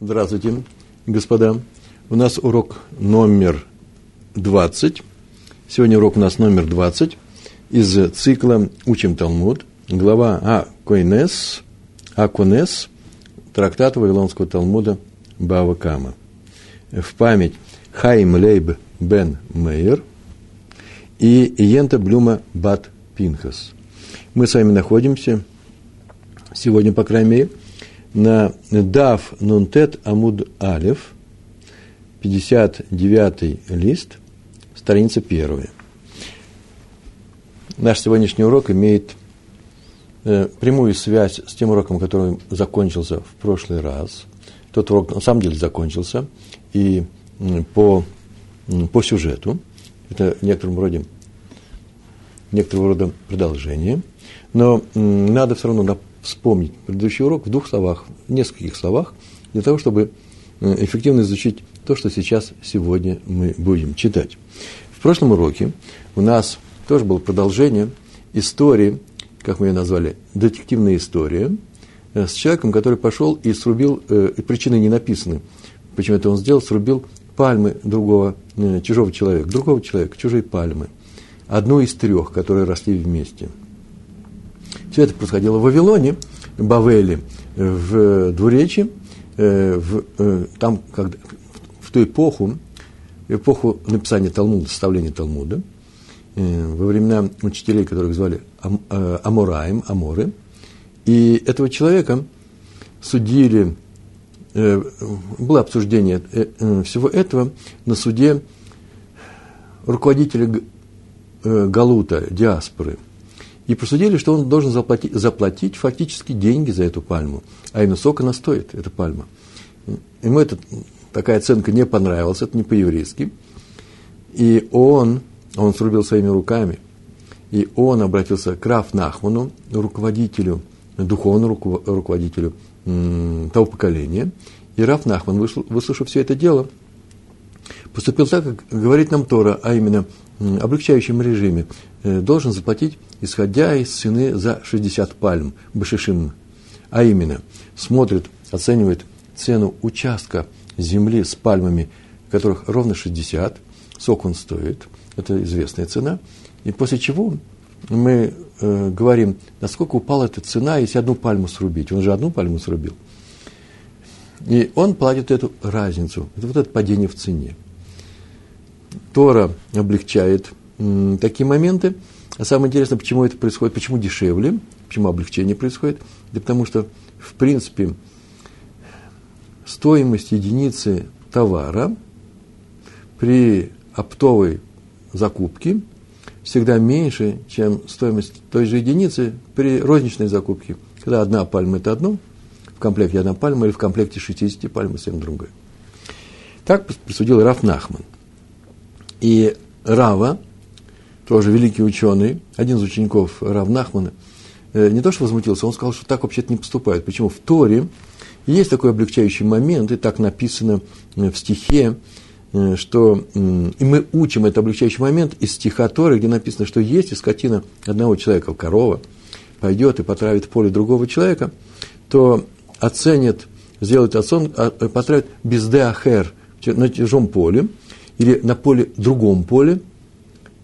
Здравствуйте, господа. У нас урок номер 20. Сегодня урок у нас номер 20 из цикла «Учим Талмуд». Глава Аконес, Аконес, трактат Вавилонского Талмуда Бава Кама. В память Хаим Лейб бен Мейер и Йента Блюма Бат Пинхас. Мы с вами находимся сегодня, по крайней мере, на Дав Нунтет Амуд Алев, 59 лист, страница первая. Наш сегодняшний урок имеет э, прямую связь с тем уроком, который закончился в прошлый раз. Тот урок на самом деле закончился, и по, по сюжету, это в некотором роде, некоторого рода продолжение, но надо все равно вспомнить предыдущий урок в двух словах, в нескольких словах, для того, чтобы э, эффективно изучить то, что сейчас, сегодня мы будем читать. В прошлом уроке у нас тоже было продолжение истории, как мы ее назвали, детективная история, э, с человеком, который пошел и срубил, э, причины не написаны, почему это он сделал, срубил пальмы другого, чужого человека, другого человека, чужие пальмы. Одну из трех, которые росли вместе – все это происходило в Вавилоне, Бавеле, в Двуречи, э, в, э, там, когда, в ту эпоху, эпоху написания Талмуда, составления Талмуда, э, во времена учителей, которых звали Амураем, Аморы, и этого человека судили, было обсуждение всего этого на суде руководителя Галута, диаспоры – и просудили, что он должен заплатить, заплатить фактически деньги за эту пальму. А именно сколько она стоит, эта пальма. Ему эта, такая оценка не понравилась, это не по-еврейски. И он, он срубил своими руками, и он обратился к Раф Нахману, руководителю, духовному руководителю того поколения. И Раф Нахман, выслушав все это дело, поступил так, как говорит нам Тора, а именно облегчающем режиме, э, должен заплатить исходя из цены за 60 пальм, башишим. А именно, смотрит, оценивает цену участка земли с пальмами, которых ровно 60, сок он стоит, это известная цена, и после чего мы э, говорим, насколько упала эта цена, если одну пальму срубить. Он же одну пальму срубил. И он платит эту разницу. Это вот это падение в цене. Тора облегчает такие моменты, а самое интересное, почему это происходит, почему дешевле, почему облегчение происходит, да потому что, в принципе, стоимость единицы товара при оптовой закупке всегда меньше, чем стоимость той же единицы при розничной закупке. Когда одна пальма – это одно, в комплекте одна пальма, или в комплекте 60 пальм – совсем другое. Так присудил Раф Нахман. И Рава – тоже великий ученый, один из учеников Рав Нахмана, э, не то что возмутился, он сказал, что так вообще-то не поступает. Почему? В Торе есть такой облегчающий момент, и так написано э, в стихе, э, что и мы учим этот облегчающий момент из стиха Торы, где написано, что если скотина одного человека, корова, пойдет и потравит поле другого человека, то оценит, сделает оцен, а, потравит без деахер на чужом поле или на поле другом поле –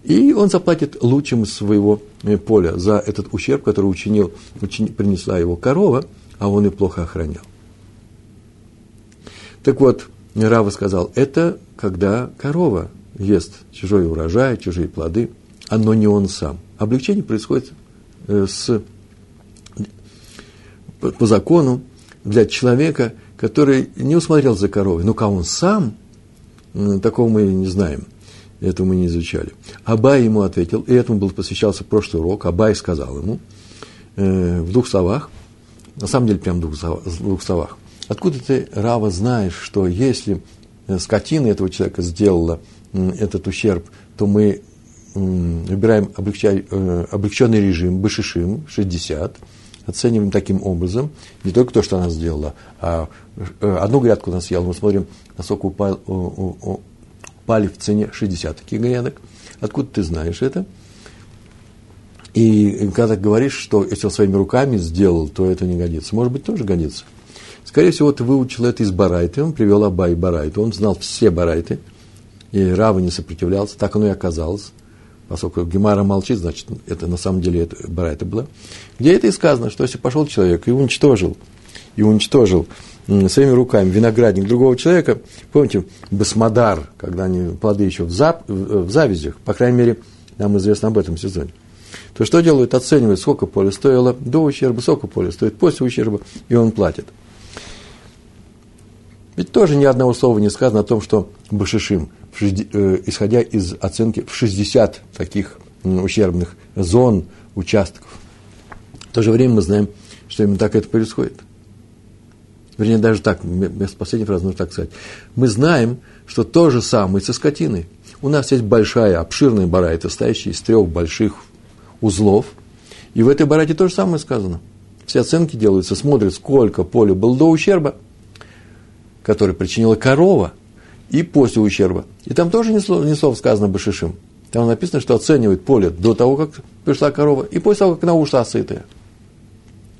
и он заплатит лучшим своего э, поля за этот ущерб, который учинил, учини, принесла его корова, а он и плохо охранял. Так вот, Рава сказал, это когда корова ест чужой урожай, чужие плоды, но не он сам. Облегчение происходит э, с, по, по закону для человека, который не усмотрел за коровой. Но как он сам, такого мы не знаем – это мы не изучали. Абай ему ответил, и этому был посвящался прошлый урок. Абай сказал ему э, в двух словах, на самом деле прям в двух, двух словах. Откуда ты, Рава, знаешь, что если э, скотина этого человека сделала э, этот ущерб, то мы э, выбираем облегчай, э, облегченный режим, бышишим, 60, оцениваем таким образом не только то, что она сделала, а э, одну грядку она съела, мы смотрим, насколько упал, пали в цене 60 таких грядок. Откуда ты знаешь это? И когда ты говоришь, что если он своими руками сделал, то это не годится. Может быть, тоже годится. Скорее всего, ты выучил это из Барайты, он привел Абай Барайту, он знал все Барайты, и Рава не сопротивлялся, так оно и оказалось. Поскольку Гемара молчит, значит, это на самом деле это Барайта была. Где это и сказано, что если пошел человек и уничтожил, и уничтожил своими руками виноградник другого человека, помните, басмадар, когда они плоды еще в, зап, в завязях, по крайней мере, нам известно об этом сезоне, то что делают? Оценивают, сколько поле стоило до ущерба, сколько поле стоит после ущерба, и он платит. Ведь тоже ни одного слова не сказано о том, что Башишим, э, исходя из оценки в 60 таких ущербных зон, участков. В то же время мы знаем, что именно так это происходит. Вернее, даже так, вместо последней фразы нужно так сказать. Мы знаем, что то же самое со скотиной. У нас есть большая, обширная барайта, состоящая из трех больших узлов. И в этой барайте то же самое сказано. Все оценки делаются, смотрят, сколько поля было до ущерба, который причинила корова, и после ущерба. И там тоже ни слова, ни слова сказано Башишим. Там написано, что оценивает поле до того, как пришла корова, и после того, как она ушла сытая.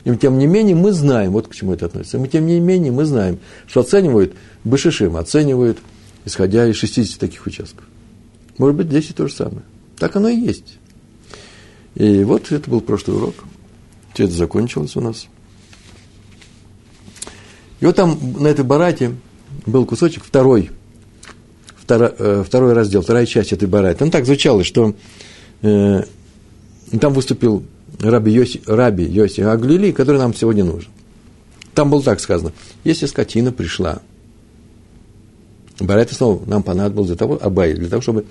И тем не менее мы знаем, вот к чему это относится, мы тем не менее мы знаем, что оценивают Башишим, оценивают, исходя из 60 таких участков. Может быть, здесь и то же самое. Так оно и есть. И вот это был прошлый урок. Все это закончилось у нас. И вот там на этой барате был кусочек второй, второй, э, второй раздел, вторая часть этой бараты. Там так звучало, что э, там выступил раби Йоси, раби Йоси Аглили, который нам сегодня нужен. Там было так сказано, если скотина пришла, Барайта снова нам понадобилось для того, Абай, для того, чтобы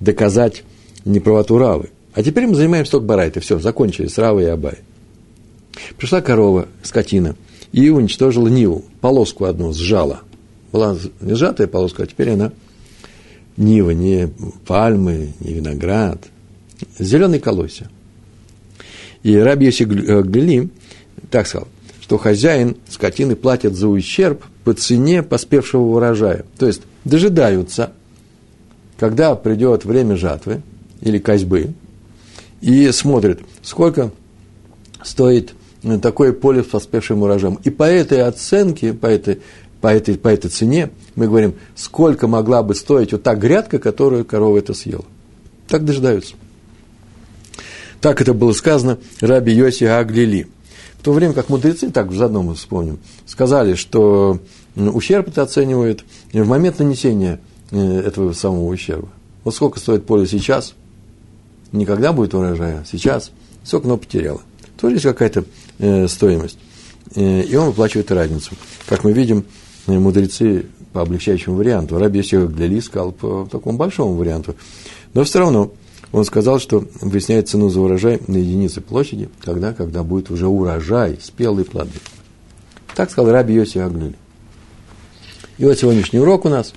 доказать неправоту Равы. А теперь мы занимаемся только Барайтой. Все, закончили с Равой и Абай. Пришла корова, скотина, и уничтожила Ниву, полоску одну сжала. Была не сжатая полоска, а теперь она Нива, не пальмы, не виноград, зеленый колосья. И Раби Йоси Глили так сказал, что хозяин скотины платит за ущерб по цене поспевшего урожая. То есть дожидаются, когда придет время жатвы или козьбы, и смотрят, сколько стоит такое поле с поспевшим урожаем. И по этой оценке, по этой, по этой, по этой цене мы говорим, сколько могла бы стоить вот та грядка, которую корова это съела. Так дожидаются. Так это было сказано Раби Йоси Аглили. В то время как мудрецы, так заодно мы вспомним, сказали, что ущерб это оценивают в момент нанесения э, этого самого ущерба. Вот сколько стоит поле сейчас, никогда будет урожая, сейчас, сколько оно потеряло. Тоже есть какая-то э, стоимость. Э, и он выплачивает разницу. Как мы видим, э, мудрецы по облегчающему варианту. Раби Йосиф Гляли сказал по такому большому варианту. Но все равно он сказал, что выясняет цену за урожай на единицы площади, когда, когда будет уже урожай, спелые плоды. Так сказал Раби Йоси Аглюли. И вот сегодняшний урок у нас.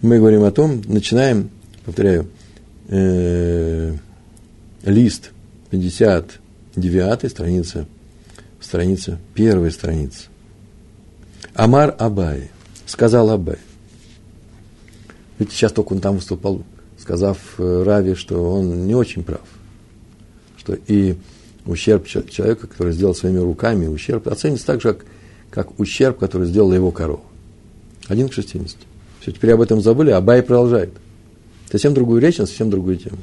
Мы говорим о том, начинаем, повторяю, э, лист 59 страница, страница, первая страница. Амар Абай, сказал Абай. Ведь сейчас только он там выступал сказав э, Раве, что он не очень прав, что и ущерб человека, который сделал своими руками, ущерб оценится так же, как, как ущерб, который сделала его корова. Один к 60. Все, теперь об этом забыли, а Бай продолжает. Совсем другую речь, на совсем другую тему.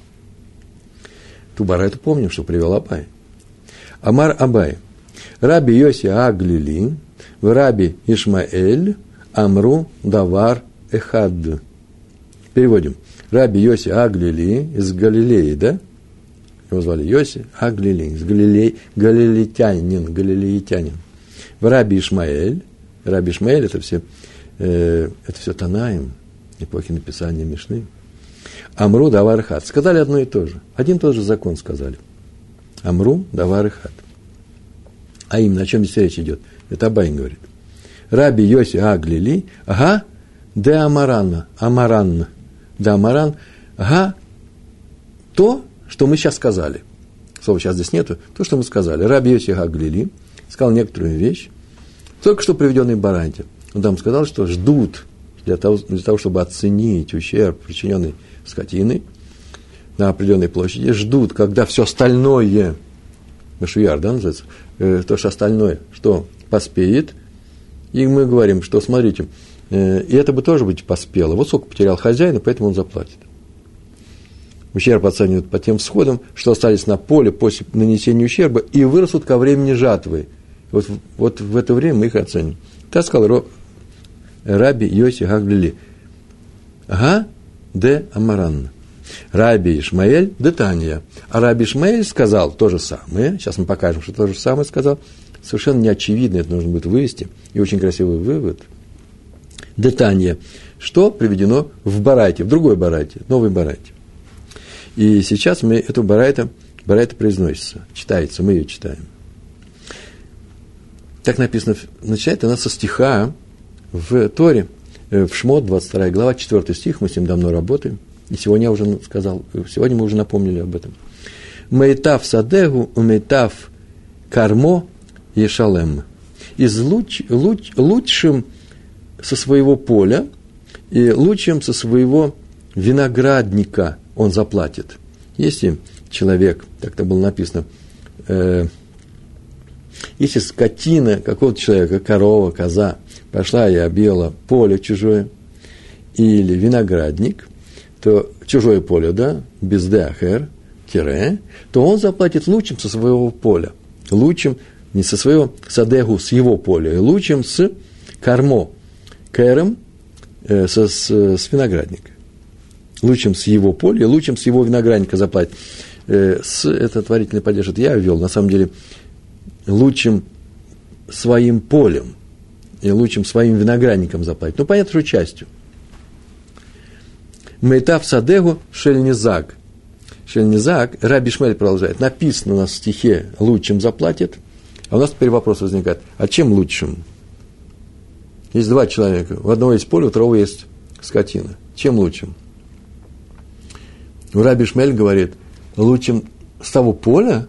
Тубара это помним, что привел Абай. Амар Абай. Раби Йоси Аглили, в Раби Ишмаэль, Амру Давар Эхад. Переводим. Раби Йоси Аглили из Галилеи, да? Его звали Йоси Аглили, из Галилей, галилейтянин, галилейтянин. В Раби Ишмаэль, Раби Ишмаэль это все, э, это все Танаим, эпохи написания Мишны. Амру давар хат. Сказали одно и то же. Один и тот же закон сказали. Амру давар хат. А именно, о чем здесь речь идет? Это Абайн говорит. Раби Йоси Аглили, ага, де Амаранна, Амаранна. Да, Маран, ага, то, что мы сейчас сказали. Слова сейчас здесь нету. То, что мы сказали. Раби Йоси Гаглили сказал некоторую вещь, только что приведенный Баранте. Он там сказал, что ждут для того, для того, чтобы оценить ущерб, причиненный скотиной на определенной площади, ждут, когда все остальное, Машуяр, да, называется, э, то, что остальное, что поспеет, И мы говорим, что смотрите, э, и это бы тоже быть поспело. Вот сколько потерял хозяин, поэтому он заплатит. Ущерб оценивают по тем всходам, что остались на поле после нанесения ущерба и вырастут ко времени жатвы. Вот, вот в это время мы их оценим. Так сказал Раби Йоси Гаглили. Га де Амаран. Раби Ишмаэль де Тания. А Раби Ишмаэль сказал то же самое. Сейчас мы покажем, что то же самое сказал. Совершенно неочевидно, это нужно будет вывести. И очень красивый вывод. Детание, что приведено в Барайте, в другой Барайте, новой Барайте. И сейчас мы эту Барайта, Барайта произносится, читается, мы ее читаем. Так написано, начинает она со стиха в Торе, э, в Шмот, 22 глава, 4 стих, мы с ним давно работаем. И сегодня я уже сказал, сегодня мы уже напомнили об этом. Мейтав садегу, мейтав кармо ешалем. Из луч, луч, лучшим со своего поля и лучшим со своего виноградника он заплатит. Если человек, так-то было написано, э, если скотина какого-то человека, корова, коза, пошла и объела поле чужое, или виноградник, то чужое поле, да, без деахер, тире, то он заплатит лучшим со своего поля. Лучшим не со своего садегу, с его поля, лучшим с кармо, кэром, э, со, с, с виноградника. Лучшим с его поля, лучшим с его виноградника заплатит. Э, с, это творительный это я ввел, на самом деле, лучшим своим полем и лучшим своим виноградником заплатить. Ну, понятно, что частью. Мейтав Садегу Шельнизак. Шельнизак, Раби Шмель продолжает, написано у нас в стихе «лучшим заплатит», а у нас теперь вопрос возникает, а чем лучшим? Есть два человека, у одного есть поле, у второго есть скотина. Чем лучшим? Раби Шмель говорит, лучшим с того поля,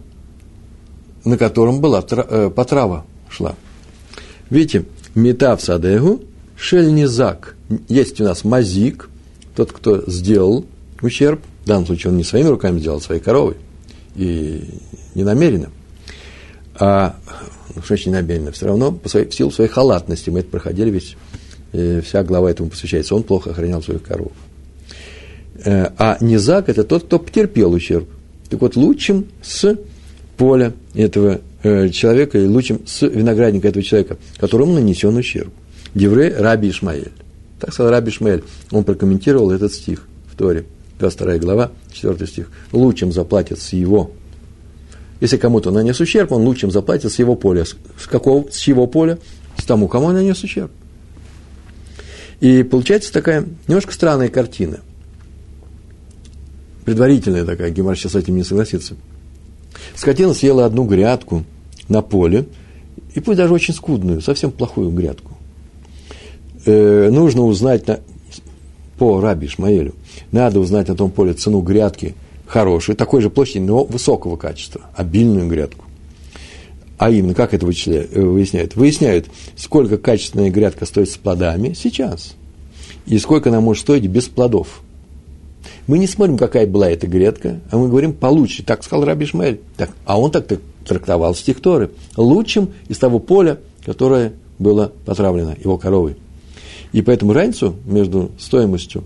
на котором была э, потрава шла. Видите, метав садегу, шельнизак. Есть у нас мазик, тот, кто сделал ущерб, в данном случае он не своими руками сделал, а своей коровой, и не намеренно, а, ну, что очень намеренно, все равно по своей, в силу своей халатности, мы это проходили, ведь э, вся глава этому посвящается, он плохо охранял своих коров. Э, а низак – это тот, кто потерпел ущерб. Так вот, лучшим с поля этого э, человека и лучшим с виноградника этого человека, которому нанесен ущерб. Девре Раби Ишмаэль. Так сказал Раби Ишмаэль. Он прокомментировал этот стих в Торе, 22 глава, 4 стих. Лучшим заплатят с его. Если кому-то нанес ущерб, он лучшим заплатит с его поля. С, какого, с его поля? С тому, кому он нанес ущерб. И получается такая немножко странная картина. Предварительная такая, Гемар сейчас с этим не согласится – Скотина съела одну грядку на поле, и пусть даже очень скудную, совсем плохую грядку. Э, нужно узнать на, по Раби Шмаэлю, надо узнать на том поле цену грядки хорошей, такой же площади, но высокого качества, обильную грядку. А именно, как это э, выясняют? Выясняют, сколько качественная грядка стоит с плодами сейчас, и сколько она может стоить без плодов – мы не смотрим, какая была эта грядка, а мы говорим получше. Так сказал Раби Шмель. Так, а он так трактовал стих Торы. Лучшим из того поля, которое было потравлено его коровой. И поэтому разницу между стоимостью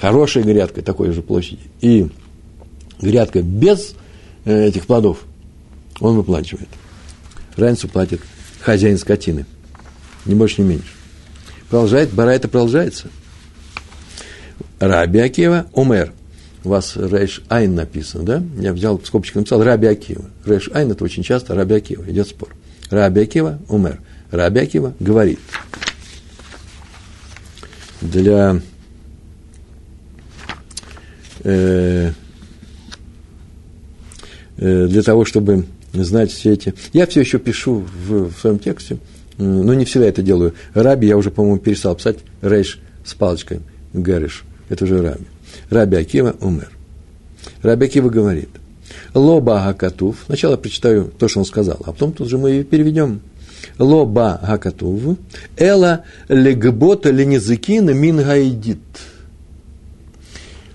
хорошей грядкой такой же площади и грядкой без э, этих плодов он выплачивает. Разницу платит хозяин скотины. Ни больше, ни меньше. Продолжает, Барайта продолжается. Раби Акива Умер. У вас Рейш Айн написано, да? Я взял скобочек написал Раби Акива. Рейш Айн это очень часто Раби Акива, идет спор. Раби Акива Умер. Раби Акива говорит. Для э, э, для того, чтобы знать все эти... Я все еще пишу в, в своем тексте, но не всегда это делаю. Раби я уже, по-моему, перестал писать Рейш с палочкой, Гэриш это уже Раби. Раби Акива умер. Раби Акива говорит, Лоба Гакатув, сначала прочитаю то, что он сказал, а потом тут же мы переведем. Лоба Гакатув, Эла легбота ленезыкина мингаидит.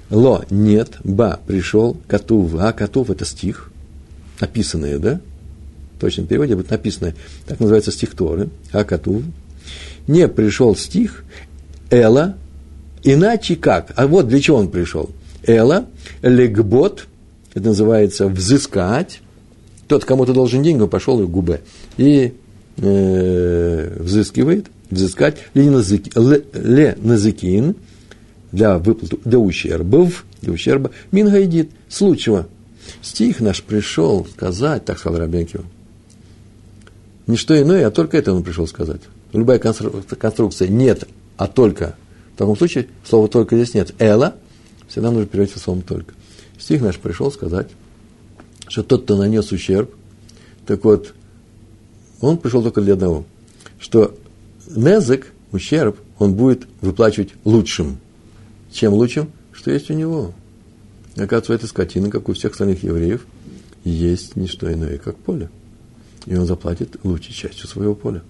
Ло нет, ба пришел, катув, а катув это стих, написанное, да? В точном переводе будет написанное, так называется стих Торы, а катув. Не пришел стих Эла, иначе как? А вот для чего он пришел. Эла, легбот, это называется взыскать. Тот, кому ты должен деньги, пошел и губе. И э, взыскивает, взыскать, ле назыкин, для выплаты, для ущербов, для ущерба, мингайдит, случая. Стих наш пришел сказать, так сказал Рабенкио, не что иное, а только это он пришел сказать. Любая конструкция нет, а только. В таком случае слова только здесь нет. Эла всегда нужно перевести словом только. Стих наш пришел сказать, что тот, кто нанес ущерб, так вот, он пришел только для одного, что незык, ущерб, он будет выплачивать лучшим. Чем лучшим? Что есть у него. Оказывается, эта скотина, как у всех остальных евреев, есть не что иное, как поле. И он заплатит лучшей частью своего поля.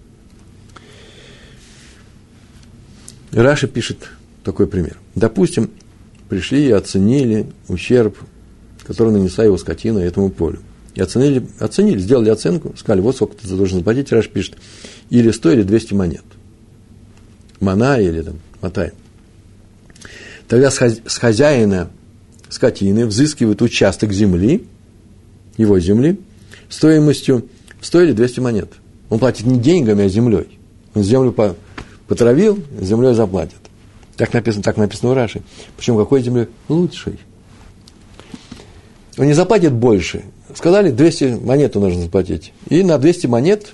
Раша пишет такой пример. Допустим, пришли и оценили ущерб, который нанесла его скотина этому полю. И оценили, оценили, сделали оценку, сказали, вот сколько ты должен заплатить, Раш пишет, или 100, или 200 монет. Мана или там, мотай. Тогда с хозяина скотины взыскивают участок земли, его земли, стоимостью 100 или 200 монет. Он платит не деньгами, а землей. Он землю потравил, землей заплатит. Так написано, так написано в Раши. Причем какой землей? Лучшей. Он не заплатит больше. Сказали, 200 монет нужно заплатить. И на 200 монет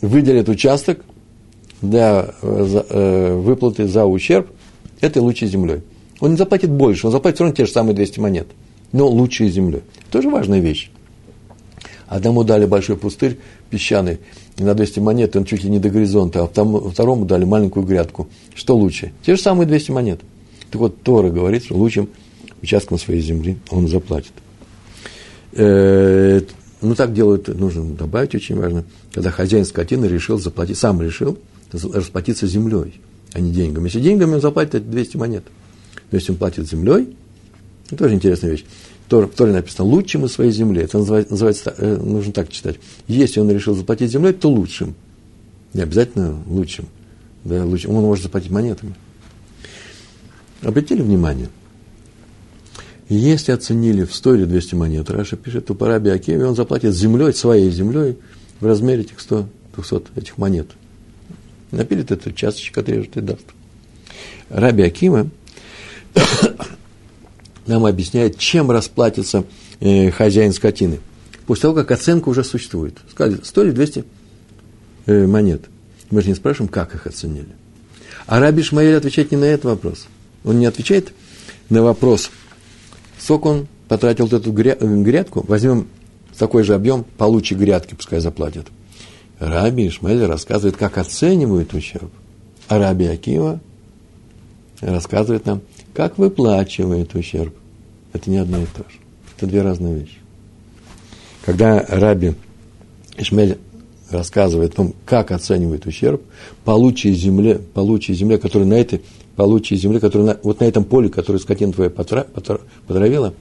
выделят участок для э, э, выплаты за ущерб этой лучшей землей. Он не заплатит больше, он заплатит все равно те же самые 200 монет, но лучшей землей. Тоже важная вещь. Одному дали большой пустырь песчаный, на 200 монет, он чуть ли не до горизонта, а второму дали маленькую грядку. Что лучше? Те же самые 200 монет. Так вот, Тора говорит, что лучшим участком своей земли он заплатит. Э, ну, так делают, нужно добавить, очень важно, когда хозяин скотины решил заплатить, сам решил расплатиться землей, а не деньгами. Если деньгами он заплатит, это 200 монет. Но если он платит землей, это тоже интересная вещь. В Торе написано «лучшим из своей земли». Это называется, называется, э, нужно так читать. Если он решил заплатить землей, то лучшим. Не обязательно лучшим. Да, лучшим. Он может заплатить монетами. Обратили внимание? Если оценили в 100 или 200 монет, Раша пишет, то по Раби Акеве он заплатит землей, своей землей, в размере этих 100, 200 этих монет. Напилит эту часточку, отрежет и даст. Раби Акима нам объясняет, чем расплатится э, хозяин скотины. После того, как оценка уже существует. Сказали, 100 или 200 э, монет. Мы же не спрашиваем, как их оценили. А Раби Шмаэль отвечает не на этот вопрос. Он не отвечает на вопрос, сколько он потратил вот эту грядку, возьмем такой же объем, получи грядки, пускай заплатят. Раби Ишмаэль рассказывает, как оценивают ущерб. А Раби Акива рассказывает нам, как выплачивает ущерб. Это не одно и то же. Это две разные вещи. Когда Раби Ишмель рассказывает о том, как оценивает ущерб, получи земле, получи земле, которая на этой, получи земле, которая на, вот на этом поле, которое скотина твоя потра, потра, потравила,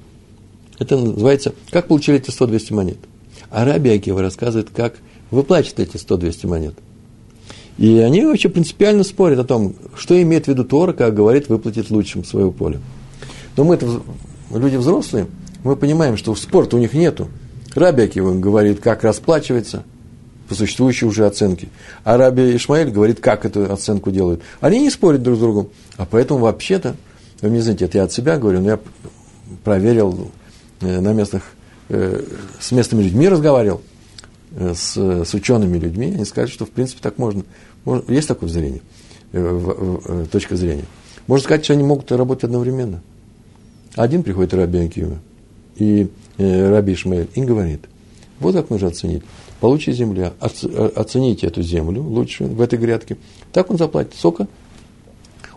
это называется, как получили эти 100-200 монет. А Раби Акива рассказывает, как выплачивать эти 100-200 монет. И они вообще принципиально спорят о том, что имеет в виду Тора, как говорит, выплатить лучшим свое поле. Но мы это люди взрослые, мы понимаем, что спорта у них нету. Раби Акива говорит, как расплачивается по существующей уже оценке. А Раби Ишмаэль говорит, как эту оценку делают. Они не спорят друг с другом. А поэтому вообще-то, вы не знаете, это я от себя говорю, но я проверил э, на местных, э, с местными людьми разговаривал, э, с, с учеными людьми, они сказали, что в принципе так можно. есть такое зрение, точка зрения. Можно сказать, что они могут работать одновременно. Один приходит Раби Акива и Раби Ишмаэль и говорит, вот как нужно оценить. Получите земля, оцените эту землю лучше в этой грядке. Так он заплатит. Сколько?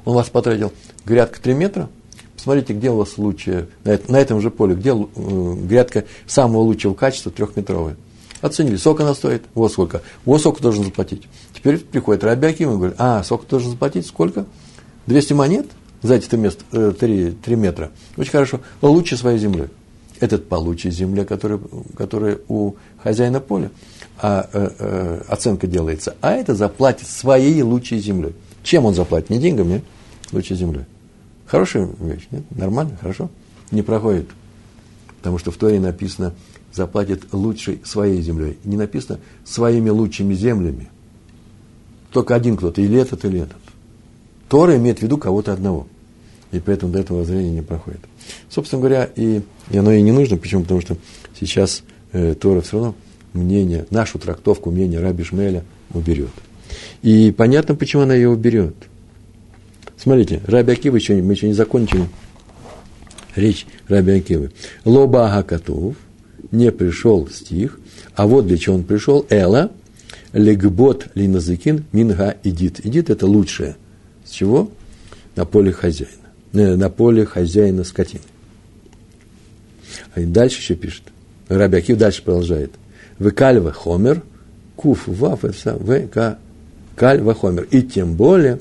Он вас потратил. Грядка 3 метра. Посмотрите, где у вас лучшее, на этом же поле, где э, грядка самого лучшего качества, трехметровая. Оценили, сколько она стоит, вот сколько, вот сколько должен заплатить. Теперь приходит Рабиаким и говорит, а, сколько должен заплатить, сколько? 200 монет? за эти 3, 3, 3 метра. Очень хорошо. Лучше своей землей. этот по лучшей земле, которая, которая у хозяина поля, а, э, э, оценка делается, а это заплатит своей лучшей землей. Чем он заплатит? Не деньгами, а лучшей землей. Хорошая вещь, нет? Нормально, хорошо? Не проходит. Потому что в Торе написано, заплатит лучшей своей землей. Не написано своими лучшими землями. Только один кто-то, или этот, или этот. Тора имеет в виду кого-то одного. И поэтому до этого воззрения не проходит. Собственно говоря, и, и оно и не нужно. Почему? Потому что сейчас э, Тора все равно мнение, нашу трактовку мнения Раби Шмеля уберет. И понятно, почему она ее уберет. Смотрите, Раби Акива еще, мы еще не закончили речь Раби Акивы. Лоба Агакатув, не пришел стих, а вот для чего он пришел, Эла, легбот линазыкин минга идит. Идит – это лучшее. С чего? На поле хозяина. Э, на поле хозяина скотины. А дальше еще пишет. Раби Акив дальше продолжает. Векальва хомер, куф ваф, это в к кальва хомер. И тем более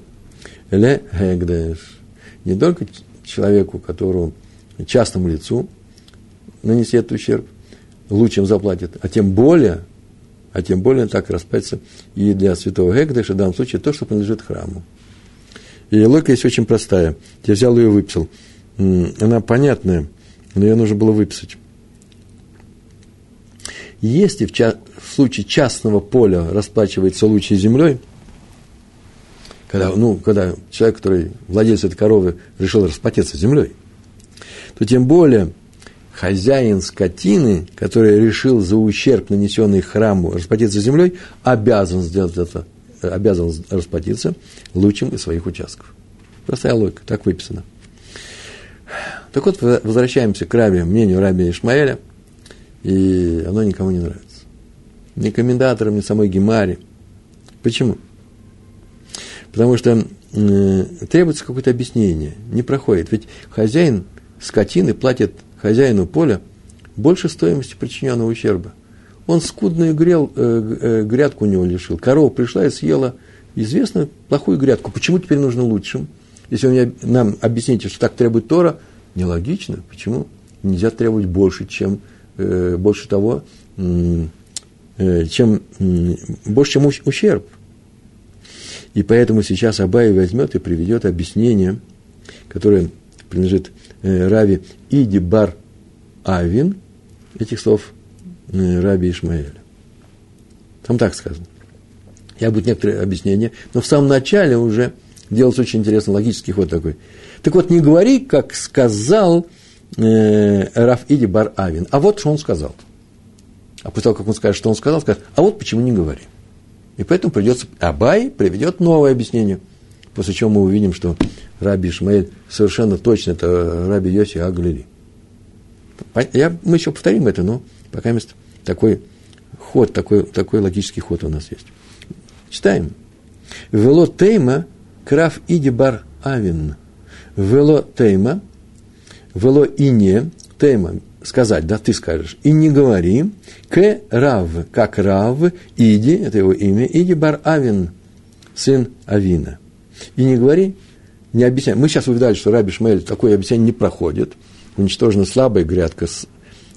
ле гегдеш. Не только человеку, которому частному лицу нанесет ущерб, лучшим заплатит, а тем более, а тем более так распается и для святого Гекдеша, в данном случае, то, что принадлежит храму. И логика есть очень простая. Я взял ее и выписал. Она понятная, но ее нужно было выписать. Если в, ча- в случае частного поля расплачивается лучшей землей, когда, ну, когда человек, который владелец этой коровы, решил расплатиться землей, то тем более хозяин скотины, который решил за ущерб, нанесенный храму, расплатиться землей, обязан сделать это обязан расплатиться лучшим из своих участков. Простая логика, так выписано. Так вот, возвращаемся к Раби, мнению Раби Ишмаэля, и оно никому не нравится. Ни комментаторам, ни самой Гемаре. Почему? Потому что э, требуется какое-то объяснение, не проходит. Ведь хозяин скотины платит хозяину поля больше стоимости причиненного ущерба. Он скудную грел, э, э, грядку у него лишил. Корова пришла и съела известную плохую грядку. Почему теперь нужно лучшим? Если вы нам объясните, что так требует Тора, нелогично. Почему? Нельзя требовать больше, чем больше того, э, чем э, больше, чем ущерб. И поэтому сейчас Абай возьмет и приведет объяснение, которое принадлежит э, Рави Иди Бар Авин, этих слов Раби Ишмаэля. Там так сказано. Я буду некоторые объяснения, но в самом начале уже делается очень интересный логический ход такой. Так вот, не говори, как сказал э, Раф Иди Бар Авин, а вот что он сказал. А после того, как он скажет, что он сказал, скажет, а вот почему не говори. И поэтому придется, Абай приведет новое объяснение, после чего мы увидим, что Раби Ишмаэль совершенно точно это Раби Йоси Аглили. Я, мы еще повторим это, но пока место такой ход, такой, такой логический ход у нас есть. Читаем. Вело тейма краф иди бар авин. Вело тейма, вело и не, тейма, сказать, да, ты скажешь, и не говори, к рав, как рав, иди, это его имя, иди бар авин, сын Авина. И не говори, не объясняй. Мы сейчас увидали, что Раби Шмель такое объяснение не проходит. Уничтожена слабая грядка,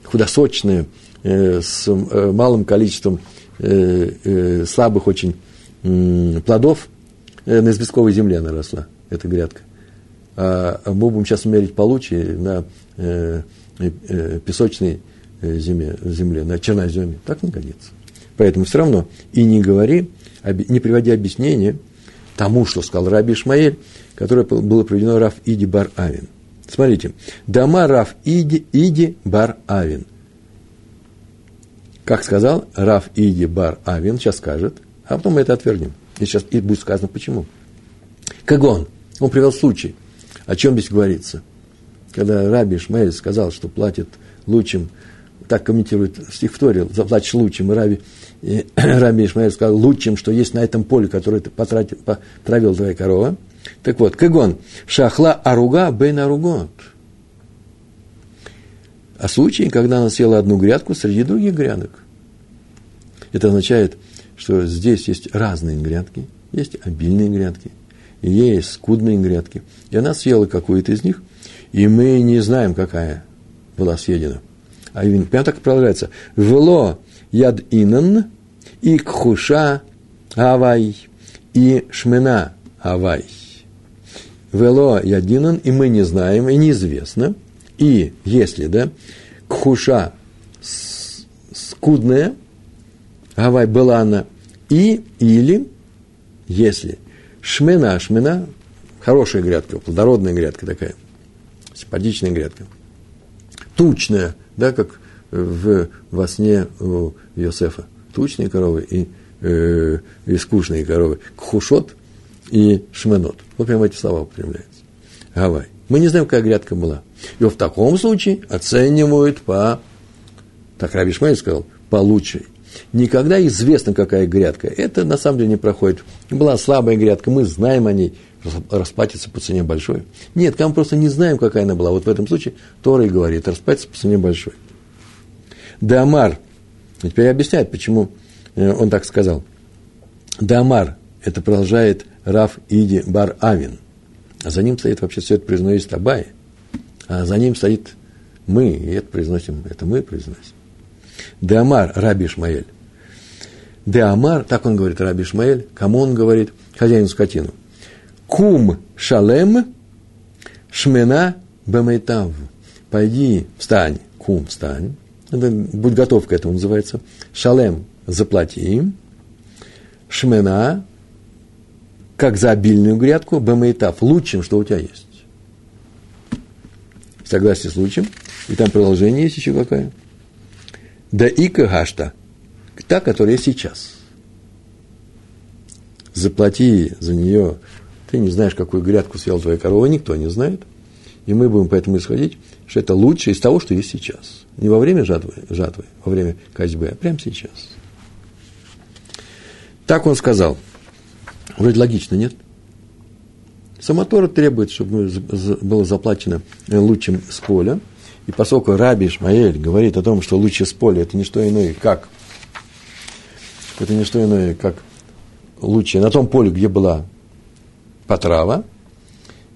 худосочная, Э, с э, малым количеством э, слабых очень плодов, на известковой земле она росла, эта грядка. А мы будем сейчас мерить получи на песочной земле, земле, на черноземе. Так не годится. Поэтому все равно и не говори, не приводи объяснение тому, что сказал Раби Ишмаэль, которое было приведено Раф Иди Бар Авин. Смотрите, дома Раф Иди, Иди Бар Авин. Как сказал Раф Иди Бар Авин, сейчас скажет, а потом мы это отвергнем. И сейчас и будет сказано почему. Кагон, он привел случай. О чем здесь говорится? Когда Раби Шмаэль сказал, что платит лучшим, так комментирует стих в Торе, заплатишь лучшим, и Раби, и Раби Ишмаэль сказал, лучшим, что есть на этом поле, которое ты потратил, потравил твоя корова. Так вот, Кагон, шахла аруга бен аругот – а случай, когда она съела одну грядку среди других грядок. Это означает, что здесь есть разные грядки, есть обильные грядки, есть скудные грядки. И она съела какую-то из них, и мы не знаем, какая была съедена. А именно, прямо так продолжается. Вело яд инан и кхуша авай и шмена авай. Вело ядинан, и мы не знаем, и неизвестно. И если, да, кхуша скудная, авай была она, и или, если шмена, шмена, хорошая грядка, плодородная грядка такая, симпатичная грядка, тучная, да, как в, во сне у Йосефа, тучные коровы и, э, и скучные коровы, кхушот и шменот. Вот прямо эти слова употребляются. Гавай. Мы не знаем, какая грядка была. И в таком случае оценивают по, так Раби Шмель сказал, по лучшей. Никогда известно, какая грядка. Это на самом деле не проходит. Была слабая грядка, мы знаем о ней, расплатится по цене большой. Нет, мы просто не знаем, какая она была. Вот в этом случае Тора и говорит, расплатится по цене большой. Дамар, теперь объясняет, почему э, он так сказал. Дамар, это продолжает Раф Иди Бар Авин. А за ним стоит, вообще все это произносит Абай. А за ним стоит мы, и это произносим, это мы произносим. Деамар, Раби Ишмаэль. Деамар, так он говорит, Раби Ишмаэль, кому он говорит? Хозяину скотину. Кум шалем шмена бемейтав. Пойди, встань, кум, встань. Это, будь готов к этому, называется. Шалем, заплати. Шмена, как за обильную грядку, бемейтав, лучшим, что у тебя есть. Согласие с лучшим. И там продолжение есть еще какая. Да и кагашта, та, которая сейчас. Заплати за нее, ты не знаешь, какую грядку съел твоя корова, никто не знает. И мы будем поэтому исходить, что это лучше из того, что есть сейчас. Не во время жатвы, жатвы во время козьбы, а прямо сейчас. Так он сказал. Вроде логично, нет? Самотора требует, чтобы было заплачено лучшим с поля – и поскольку Раби Ишмаэль говорит о том, что лучше с поля это не что иное, как это не что иное, как лучше на том поле, где была потрава,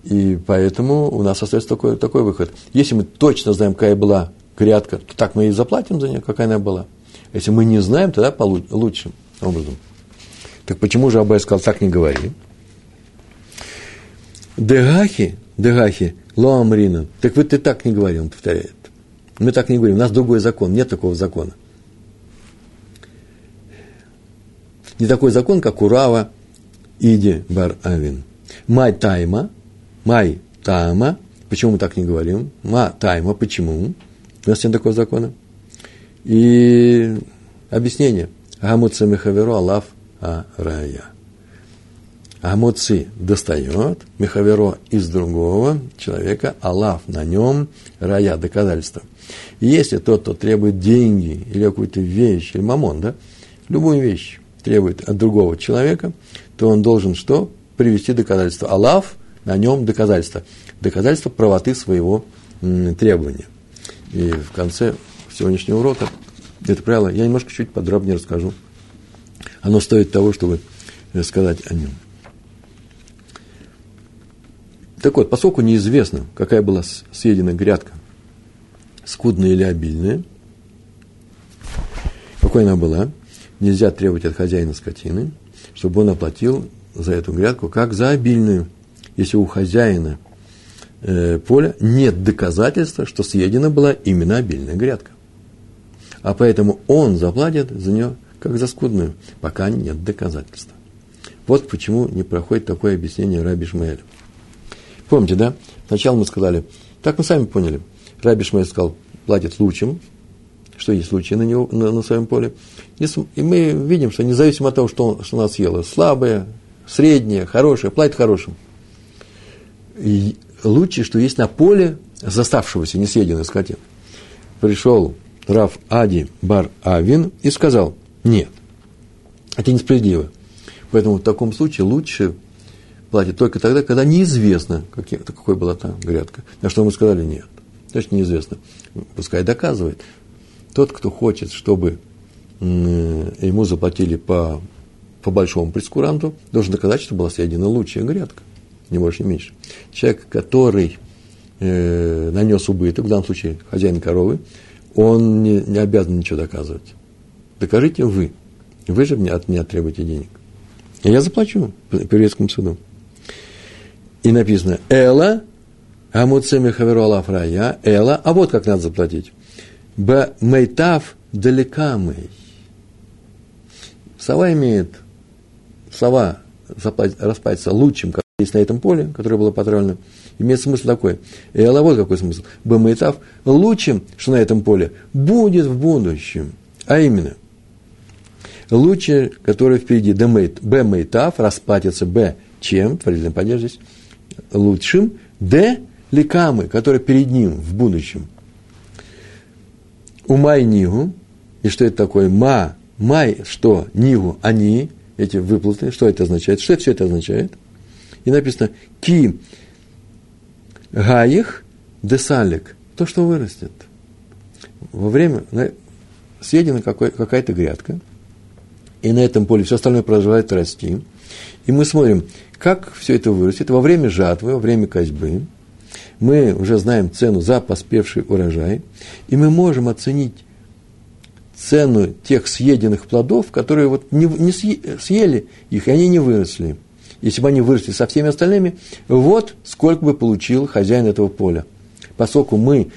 и поэтому у нас остается такой, такой выход. Если мы точно знаем, какая была грядка, то так мы и заплатим за нее, какая она была. Если мы не знаем, тогда лучшим образом. Так почему же Абай сказал, так не говори? Дегахи, дегахи, Лоамрина. Так вот ты так не говори, он повторяет. Мы так не говорим, у нас другой закон, нет такого закона. Не такой закон, как Урава Иди Бар Авин. Май тайма, май тайма. Почему мы так не говорим? Ма тайма, почему? У нас нет такого закона. И объяснение. Гамуца Мехаверу Аллах А Рая. Амоци достает Мехаверо из другого человека, Аллах на нем рая, доказательства. И если тот, кто требует деньги или какую-то вещь, или мамон, да, любую вещь требует от другого человека, то он должен что? Привести доказательство. Аллах на нем доказательство. Доказательство правоты своего требования. И в конце сегодняшнего урока это правило я немножко чуть подробнее расскажу. Оно стоит того, чтобы сказать о нем. Так вот, поскольку неизвестно, какая была съедена грядка, скудная или обильная, какой она была, нельзя требовать от хозяина скотины, чтобы он оплатил за эту грядку как за обильную, если у хозяина э, поля нет доказательства, что съедена была именно обильная грядка. А поэтому он заплатит за нее как за скудную, пока нет доказательства. Вот почему не проходит такое объяснение Раби Шмаэля. Помните, да? Сначала мы сказали, так мы сами поняли. Раби Шмель сказал, платит лучшим, что есть лучи на, него, на, на своем поле. И мы видим, что независимо от того, что, что она съела, слабое, среднее, хорошее, платит хорошим. И лучше, что есть на поле заставшегося, несъеденной скотины. Пришел Раф Ади Бар Авин и сказал, нет, это несправедливо. Поэтому в таком случае лучше платит только тогда, когда неизвестно, какие, какой была та грядка. На что мы сказали нет. Значит, неизвестно. Пускай доказывает. Тот, кто хочет, чтобы ему заплатили по, по большому прескуранту, должен доказать, что была съедена лучшая грядка. Не больше, не меньше. Человек, который э, нанес убыток, в данном случае хозяин коровы, он не, не обязан ничего доказывать. Докажите вы. Вы же от меня требуете денег. Я заплачу по еврейскому суду. И написано «Эла амуцеми хаверу алаф рая, эла, а вот как надо заплатить. Б мейтав далекамый. Сова имеет, сова распается лучшим, как есть на этом поле, которое было потравлено, имеет смысл такой. И а вот какой смысл. Б-мейтав лучшим, что на этом поле, будет в будущем. А именно, лучше, который впереди, Б-мейтав, расплатится Б чем, творительный падеж здесь, лучшим, Д лекамы, который перед ним в будущем. Умай нигу, и что это такое? Ма, май, что? Нигу, они, эти выплаты, что это означает? Что все это означает? И написано ки гаих десалик, то, что вырастет. Во время съедена какая-то грядка, и на этом поле все остальное продолжает расти. И мы смотрим, как все это вырастет во время жатвы, во время козьбы. Мы уже знаем цену за поспевший урожай, и мы можем оценить цену тех съеденных плодов, которые вот не, не съели их, и они не выросли. Если бы они выросли со всеми остальными, вот сколько бы получил хозяин этого поля. Поскольку мы,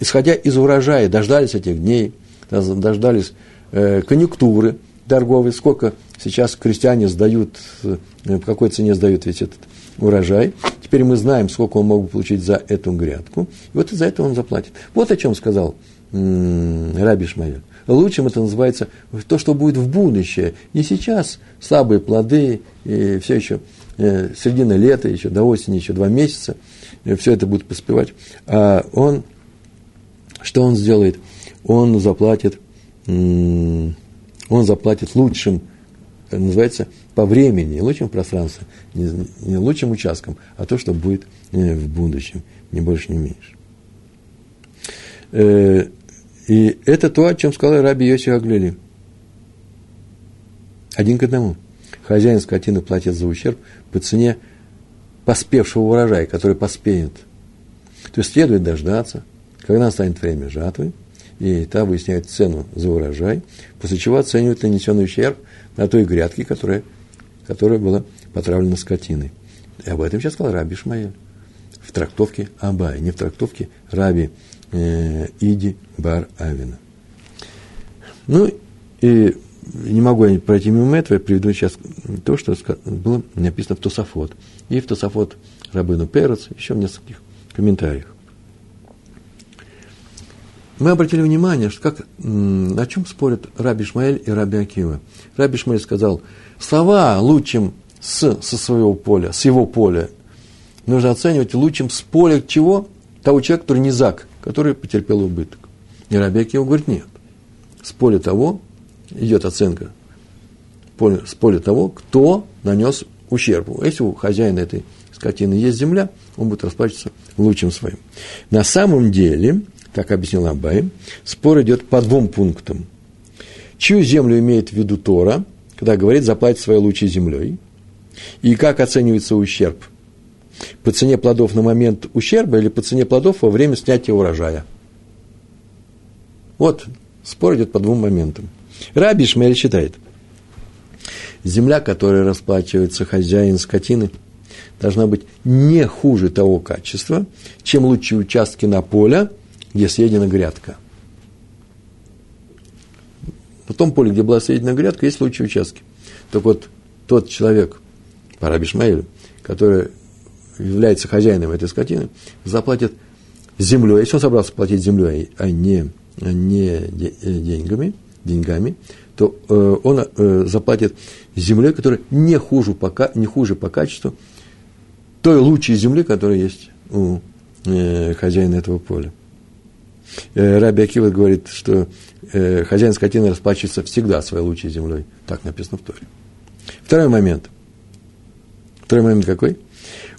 исходя из урожая, дождались этих дней, дождались э, конъюнктуры торговой, сколько сейчас крестьяне сдают, э, по какой цене сдают весь этот урожай. Теперь мы знаем, сколько он мог бы получить за эту грядку. И вот из-за этого он заплатит. Вот о чем сказал Раби Шмаэль лучшим это называется то, что будет в будущее. Не сейчас слабые плоды, и все еще э, середина лета, еще до осени, еще два месяца, э, все это будет поспевать. А он, что он сделает? Он заплатит, он заплатит лучшим, называется, по времени, лучшим пространством, не, не лучшим участком, а то, что будет э, в будущем, не больше, не меньше. И это то, о чем сказал Раби Йоси Аглили. Один к одному. Хозяин скотины платит за ущерб по цене поспевшего урожая, который поспеет. То есть следует дождаться, когда настанет время жатвы, и та выясняет цену за урожай, после чего оценивает нанесенный ущерб на той грядке, которая, которая была потравлена скотиной. И об этом сейчас сказал Раби Шмаэль в трактовке Абай, не в трактовке Раби э, Иди Бар Авина. Ну, и не могу я пройти мимо этого, я приведу сейчас то, что было написано в Тософот. И в Тософот Рабыну Перец, еще в нескольких комментариях. Мы обратили внимание, что как, о чем спорят Раби Шмаэль и Раби Акива. Раби Шмаэль сказал, слова лучшим с, со своего поля, с его поля, нужно оценивать лучшим с поля чего? Того человека, который не зак, который потерпел убыток. И Рабек его говорит, нет. С поля того идет оценка, с поля того, кто нанес ущерб. Если у хозяина этой скотины есть земля, он будет расплачиваться лучшим своим. На самом деле, как объяснил Абай, спор идет по двум пунктам. Чью землю имеет в виду Тора, когда говорит заплатить своей лучшей землей, и как оценивается ущерб – по цене плодов на момент ущерба или по цене плодов во время снятия урожая. Вот спор идет по двум моментам. Раби Шмель считает, земля, которой расплачивается хозяин скотины, должна быть не хуже того качества, чем лучшие участки на поле, где съедена грядка. На том поле, где была съедена грядка, есть лучшие участки. Так вот, тот человек, по Раби который является хозяином этой скотины, заплатит землей, если он собрался платить землей, а не, а не э, деньгами, деньгами, то э, он э, заплатит землей, которая не хуже, по, не хуже по качеству той лучшей земли, которая есть у э, хозяина этого поля. Э, Раби Акива говорит, что э, хозяин скотины расплачивается всегда своей лучшей землей. Так написано в Торе. Второй момент. Второй момент какой?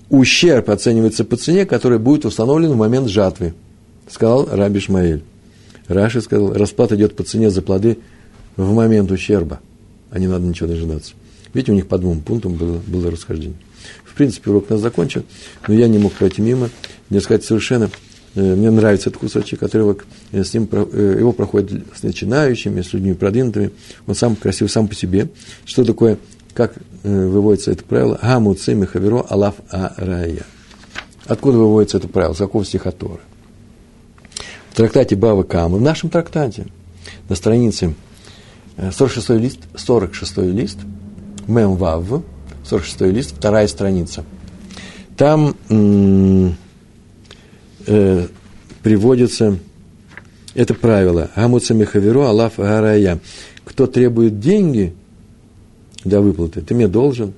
ущерб оценивается по цене, которая будет установлен в момент жатвы, сказал Раби Шмаэль. Раши сказал, расплата идет по цене за плоды в момент ущерба, а не надо ничего дожидаться. Видите, у них по двум пунктам было, было расхождение. В принципе, урок у нас закончен, но я не мог пройти мимо, не сказать совершенно мне нравится этот кусочек отрывок, э, с ним, э, его проходит с начинающими, с людьми продвинутыми. Он сам красив сам по себе. Что такое, как выводится это правило? Гаму цими хаверо алаф арая. Откуда выводится это правило? С какого стиха Торы? В трактате Бава Кама, в нашем трактате, на странице 46 лист, 46 лист, Мем Вав, 46 лист, вторая страница. Там э, приводится это правило. Амуца Мехаверу Алаф Гарая. Кто требует деньги для выплаты, ты мне должен,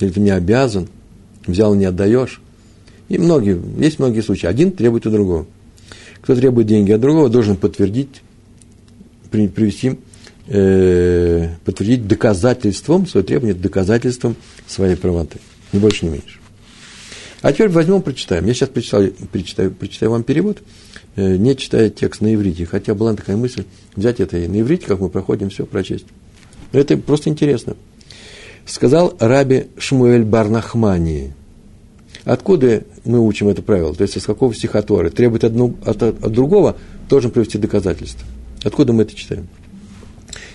или ты мне обязан, взял не отдаешь. И многие, есть многие случаи. Один требует у другого. Кто требует деньги от другого, должен подтвердить, привести, э, подтвердить доказательством, свое требование доказательством своей правоты. Ни больше, ни меньше. А теперь возьмем, прочитаем. Я сейчас прочитаю, прочитаю, прочитаю вам перевод, э, не читая текст на иврите. Хотя была такая мысль взять это и на иврите, как мы проходим, все прочесть. Это просто интересно. Сказал Раби Шмуэль Барнахмани. Откуда мы учим это правило? То есть, из какого стиха Торы? Требует одну, от, от другого, должен привести доказательство. Откуда мы это читаем?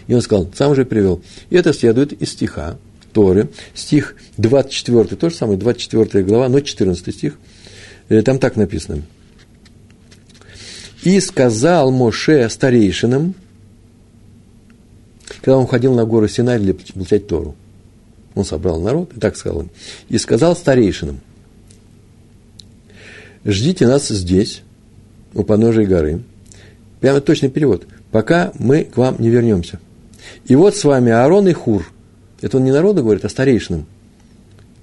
И он сказал, сам же привел. И это следует из стиха, Торы, стих 24, то же самое, 24 глава, но 14 стих, э, там так написано. «И сказал Моше старейшинам, когда он ходил на гору Синай для получать Тору, он собрал народ и так сказал им, и сказал старейшинам, ждите нас здесь, у подножия горы, прямо точный перевод, пока мы к вам не вернемся. И вот с вами Аарон и Хур – это он не народу говорит, а старейшинам.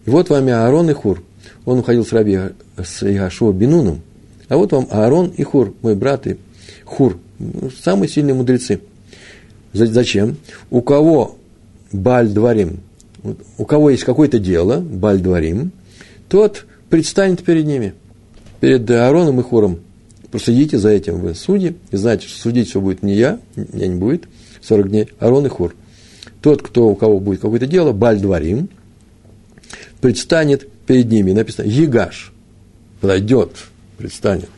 И вот вами Аарон и Хур. Он уходил с раби с Иашуа Бинуном. А вот вам Аарон и Хур, мой брат и Хур. Самые сильные мудрецы. Зачем? У кого Баль Дворим, у кого есть какое-то дело, Баль Дворим, тот предстанет перед ними, перед Аароном и Хуром. Проследите за этим вы судьи, и знаете, что судить все будет не я, меня не будет, 40 дней, Аарон и Хур тот, кто, у кого будет какое-то дело, Бальдварим, предстанет перед ними. Написано Егаш. Подойдет, предстанет.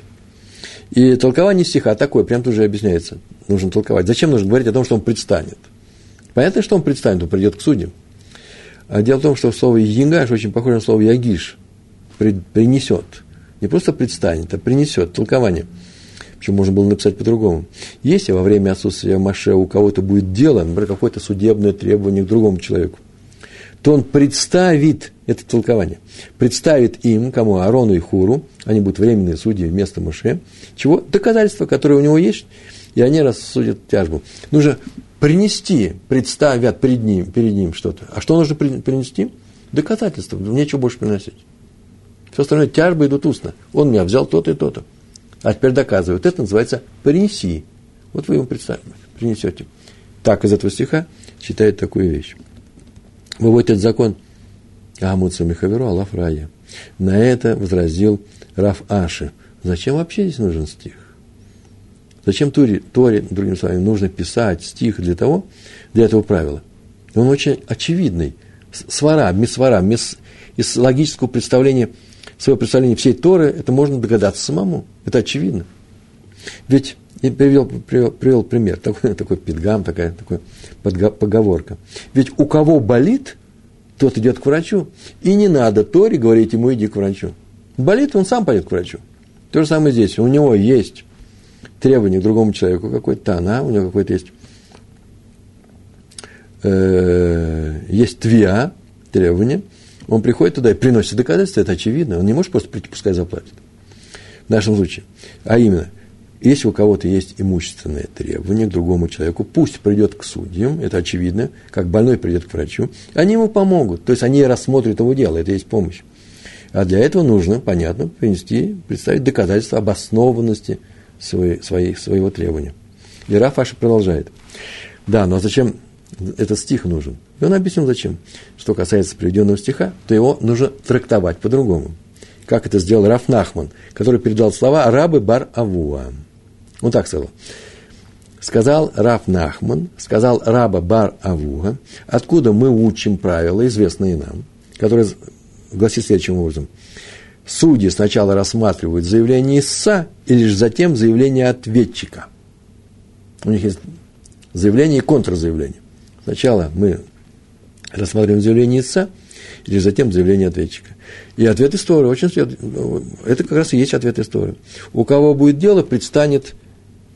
И толкование стиха такое, прям тут же объясняется. Нужно толковать. Зачем нужно говорить о том, что он предстанет? Понятно, что он предстанет, он придет к судьям. А дело в том, что слово «егаш» очень похоже на слово «ягиш», принесет. Не просто предстанет, а принесет толкование – Почему можно было написать по-другому? Если во время отсутствия Маше у кого-то будет дело, например, какое-то судебное требование к другому человеку, то он представит это толкование, представит им, кому Арону и Хуру, они будут временные судьи вместо Маше, чего? Доказательства, которые у него есть, и они рассудят тяжбу. Нужно принести, представят перед ним, перед ним что-то. А что нужно принести? Доказательства, нечего больше приносить. Все остальное тяжбы идут устно. Он меня взял то-то и то-то. А теперь доказывают. Это называется «принеси». Вот вы ему представьте, принесете. Так из этого стиха читает такую вещь. Выводит этот закон Амуца Михаверу Аллах Рая. На это возразил Раф Аши. Зачем вообще здесь нужен стих? Зачем Торе, Торе, другими словами, нужно писать стих для того, для этого правила? Он очень очевидный. Свара, мисвара, мис, из логического представления – свое представление всей Торы, это можно догадаться самому. Это очевидно. Ведь я привел, привел, привел пример, такой, такой пидгам, такая такой поговорка. Ведь у кого болит, тот идет к врачу. И не надо Торе говорить ему, иди к врачу. Болит, он сам пойдет к врачу. То же самое здесь. У него есть требование к другому человеку, какой-то она, у него какой-то есть, э, есть твиа, требование – он приходит туда и приносит доказательства, это очевидно. Он не может просто прийти, пускай заплатит. В нашем случае. А именно, если у кого-то есть имущественное требование к другому человеку, пусть придет к судьям, это очевидно, как больной придет к врачу, они ему помогут. То есть они рассмотрят его дело, это есть помощь. А для этого нужно, понятно, принести, представить доказательства обоснованности своей, своей, своего требования. И Рафаша продолжает. Да, но зачем этот стих нужен? И он объяснил, зачем. Что касается приведенного стиха, то его нужно трактовать по-другому. Как это сделал Раф Нахман, который передал слова рабы бар Авуа. Он так сказал. Сказал Раф Нахман, сказал раба бар Авуа, откуда мы учим правила, известные нам, которые гласит следующим образом. судьи сначала рассматривают заявление истца и лишь затем заявление ответчика. У них есть заявление и контрзаявление. Сначала мы рассматриваем заявление истца, и лишь затем заявление ответчика. И ответ истории очень это как раз и есть ответ истории. У кого будет дело, предстанет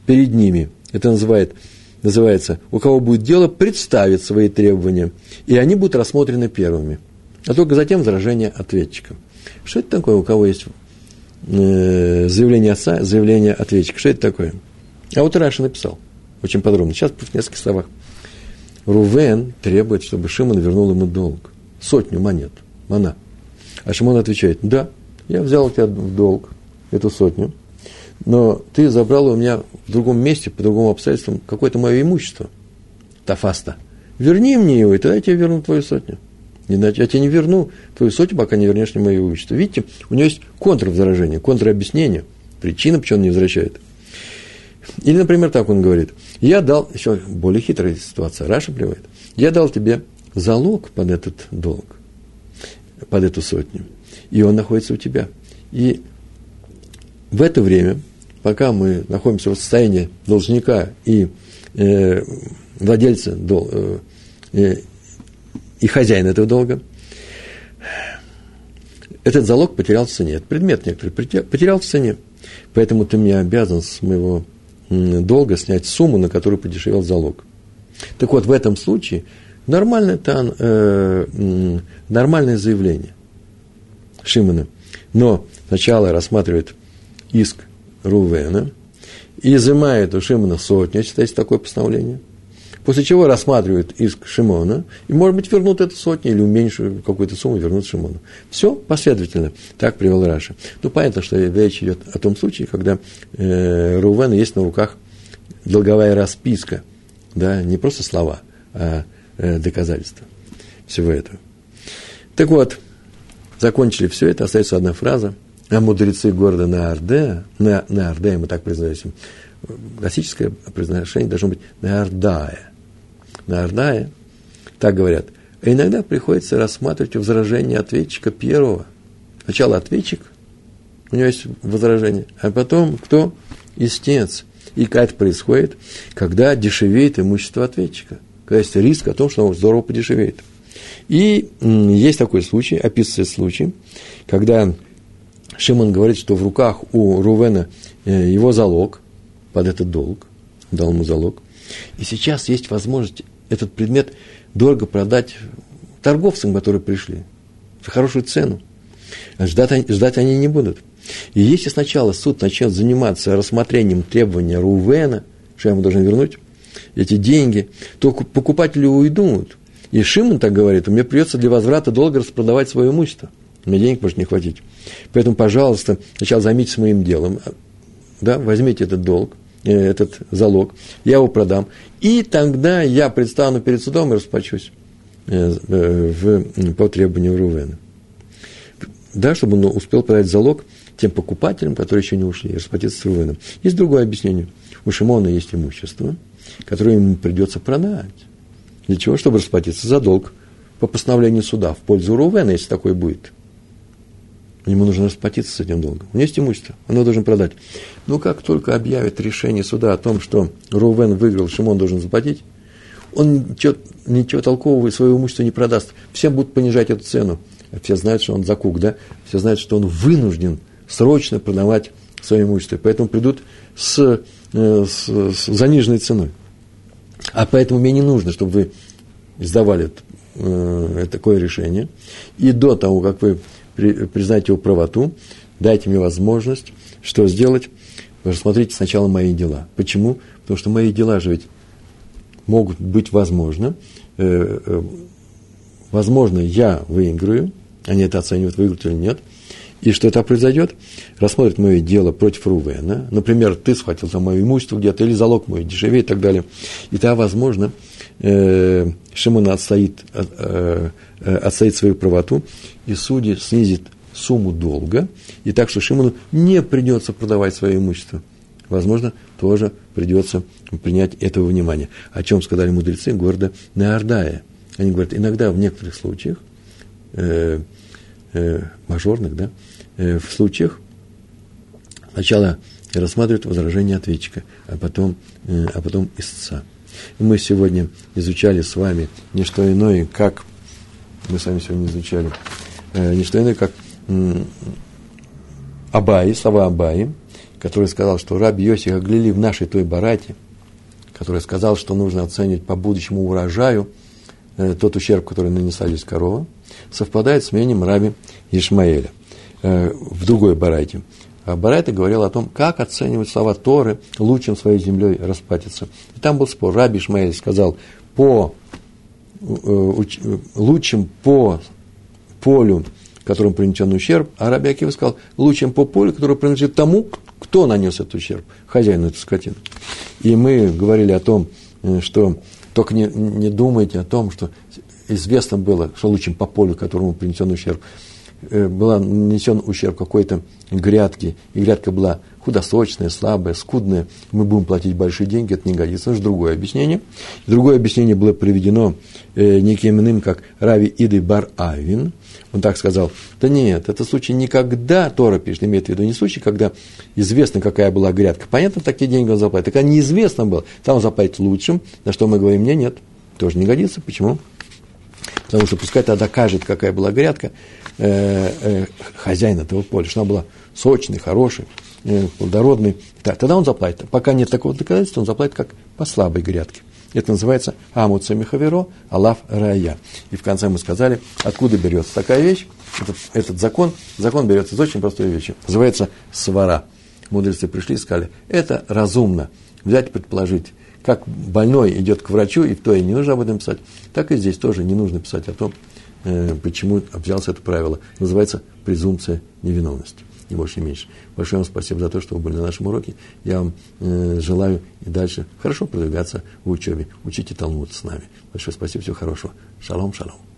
перед ними. Это называет, называется, у кого будет дело, представит свои требования, и они будут рассмотрены первыми. А только затем возражение ответчика. Что это такое, у кого есть э, заявление отца, заявление ответчика? Что это такое? А вот Раша написал очень подробно. Сейчас в нескольких словах. Рувен требует, чтобы Шимон вернул ему долг. Сотню монет. Мана. А Шимон отвечает, да, я взял тебя в долг эту сотню, но ты забрал у меня в другом месте, по другому обстоятельствам, какое-то мое имущество. Тафаста. Верни мне его, и тогда я тебе верну твою сотню. Иначе я тебе не верну твою сотню, пока не вернешь мне мое имущество. Видите, у него есть контрвозражение, контробъяснение, причина, почему он не возвращает. Или, например, так он говорит. Я дал, еще более хитрая ситуация, Раша приводит. Я дал тебе залог под этот долг, под эту сотню, и он находится у тебя. И в это время, пока мы находимся в состоянии должника и э, владельца дол, э, э и хозяина этого долга, этот залог потерял в цене, этот предмет некоторый потерял в цене. Поэтому ты мне обязан с моего долга снять сумму, на которую подешевел залог. Так вот, в этом случае нормальное, э, нормальное заявление Шимона. Но сначала рассматривает иск Рувена, изымает у Шимона сотню, считайте такое постановление – После чего рассматривают иск Шимона, и, может быть, вернут эту сотню или уменьшат какую-то сумму, вернут Шимону. Все последовательно. Так привел Раша. Ну, понятно, что речь идет о том случае, когда э, Рувена есть на руках долговая расписка, да, не просто слова, а э, доказательства всего этого. Так вот, закончили все это, остается одна фраза. А мудрецы города Наардея, на, Наардея мы так произносим, классическое произношение должно быть Наардая на Арнае, так говорят. А иногда приходится рассматривать возражение ответчика первого. Сначала ответчик, у него есть возражение, а потом кто? Истец. И как это происходит, когда дешевеет имущество ответчика. Когда есть риск о том, что оно здорово подешевеет. И есть такой случай, описывается случай, когда Шимон говорит, что в руках у Рувена э, его залог под этот долг, дал ему залог. И сейчас есть возможность этот предмет дорого продать торговцам, которые пришли, за хорошую цену. Ждать, ждать они не будут. И если сначала суд начнет заниматься рассмотрением требования Рувена, что ему должен вернуть эти деньги, то покупатели уйдут. И Шимон так говорит, мне придется для возврата долга распродавать свое имущество. Мне денег может не хватить. Поэтому, пожалуйста, сначала займитесь моим делом. Да, возьмите этот долг, этот залог, я его продам. И тогда я предстану перед судом и расплачусь э, э, в, по требованию Рувена. Да, чтобы он успел подать залог тем покупателям, которые еще не ушли, и расплатиться с Рувеном. Есть другое объяснение. У Шимона есть имущество, которое ему придется продать. Для чего? Чтобы расплатиться за долг по постановлению суда в пользу Рувена, если такой будет. Ему нужно расплатиться с этим долгом. У него есть имущество, он его должен продать. Но как только объявят решение суда о том, что Рувен выиграл, Шимон должен заплатить, он ничего, ничего толкового из своего имущества не продаст. Все будут понижать эту цену. Все знают, что он закук, да? Все знают, что он вынужден срочно продавать свое имущество. Поэтому придут с, э, с, с заниженной ценой. А поэтому мне не нужно, чтобы вы издавали э, такое решение. И до того, как вы при, признать его правоту, дайте мне возможность, что сделать, рассмотрите сначала мои дела. Почему? Потому что мои дела же ведь могут быть возможны. Э, э, возможно, я выиграю, они это оценивают, выиграют или нет. И что это произойдет? Рассмотрят мое дело против Рувена. Например, ты схватил там мое имущество где-то, или залог мой дешевее и так далее. И тогда, возможно, э, Шимон отстоит, э, э, отстоит свою правоту, и судья снизит сумму долга, и так, что Шимону не придется продавать свое имущество. Возможно, тоже придется принять этого внимания. О чем сказали мудрецы города Неордая. Они говорят, иногда в некоторых случаях э, э, мажорных, да, э, в случаях сначала рассматривают возражение ответчика, а потом, э, а потом истца. Мы сегодня изучали с вами не что иное, как, мы с вами сегодня изучали, э, не что иное, как э, Абаи, слова Абаи, который сказал, что раб Йосиф Аглили в нашей той барате, который сказал, что нужно оценивать по будущему урожаю э, тот ущерб, который нанесла здесь корова, совпадает с мнением раби Ишмаэля э, в другой барайте. А Барайта говорил о том, как оценивать слова Торы, лучшим своей землей расплатиться. И там был спор. Раби Ишмаэль сказал, по, э, лучшим по полю, которому принесен ущерб, а Раби Акива сказал, лучшим по полю, которое принадлежит тому, кто нанес этот ущерб, хозяину этой скотины. И мы говорили о том, э, что только не, не думайте о том, что известно было, что лучшим по полю, которому принесен ущерб, Э, была нанесен ущерб какой-то грядке, и грядка была худосочная, слабая, скудная, мы будем платить большие деньги, это не годится. Это же другое объяснение. Другое объяснение было приведено э, неким иным, как Рави Иды Бар Авин. Он так сказал, да нет, это случай никогда, Тора пишет, имеет в виду не случай, когда известно, какая была грядка. Понятно, такие деньги он заплатит. Так неизвестно было, там он заплатит лучшим, на что мы говорим, нет, нет, тоже не годится. Почему? Потому что пускай тогда докажет, какая была грядка, э, э, хозяин этого поля, что она была сочной, хорошей, э, плодородной. Да, тогда он заплатит. Пока нет такого доказательства, он заплатит как по слабой грядке. Это называется Амуца Михаверо, Алав Рая. И в конце мы сказали, откуда берется такая вещь. Этот, этот закон, закон берется из очень простой вещи. Называется свара. Мудрецы пришли и сказали, это разумно. Взять предположить, как больной идет к врачу, и в то и не нужно об этом писать, так и здесь тоже не нужно писать о том, Э, почему взялся это правило. Называется презумпция невиновности. Не больше, не меньше. Большое вам спасибо за то, что вы были на нашем уроке. Я вам э, желаю и дальше хорошо продвигаться в учебе. Учите Талмуд с нами. Большое спасибо, всего хорошего. Шалом, шалом.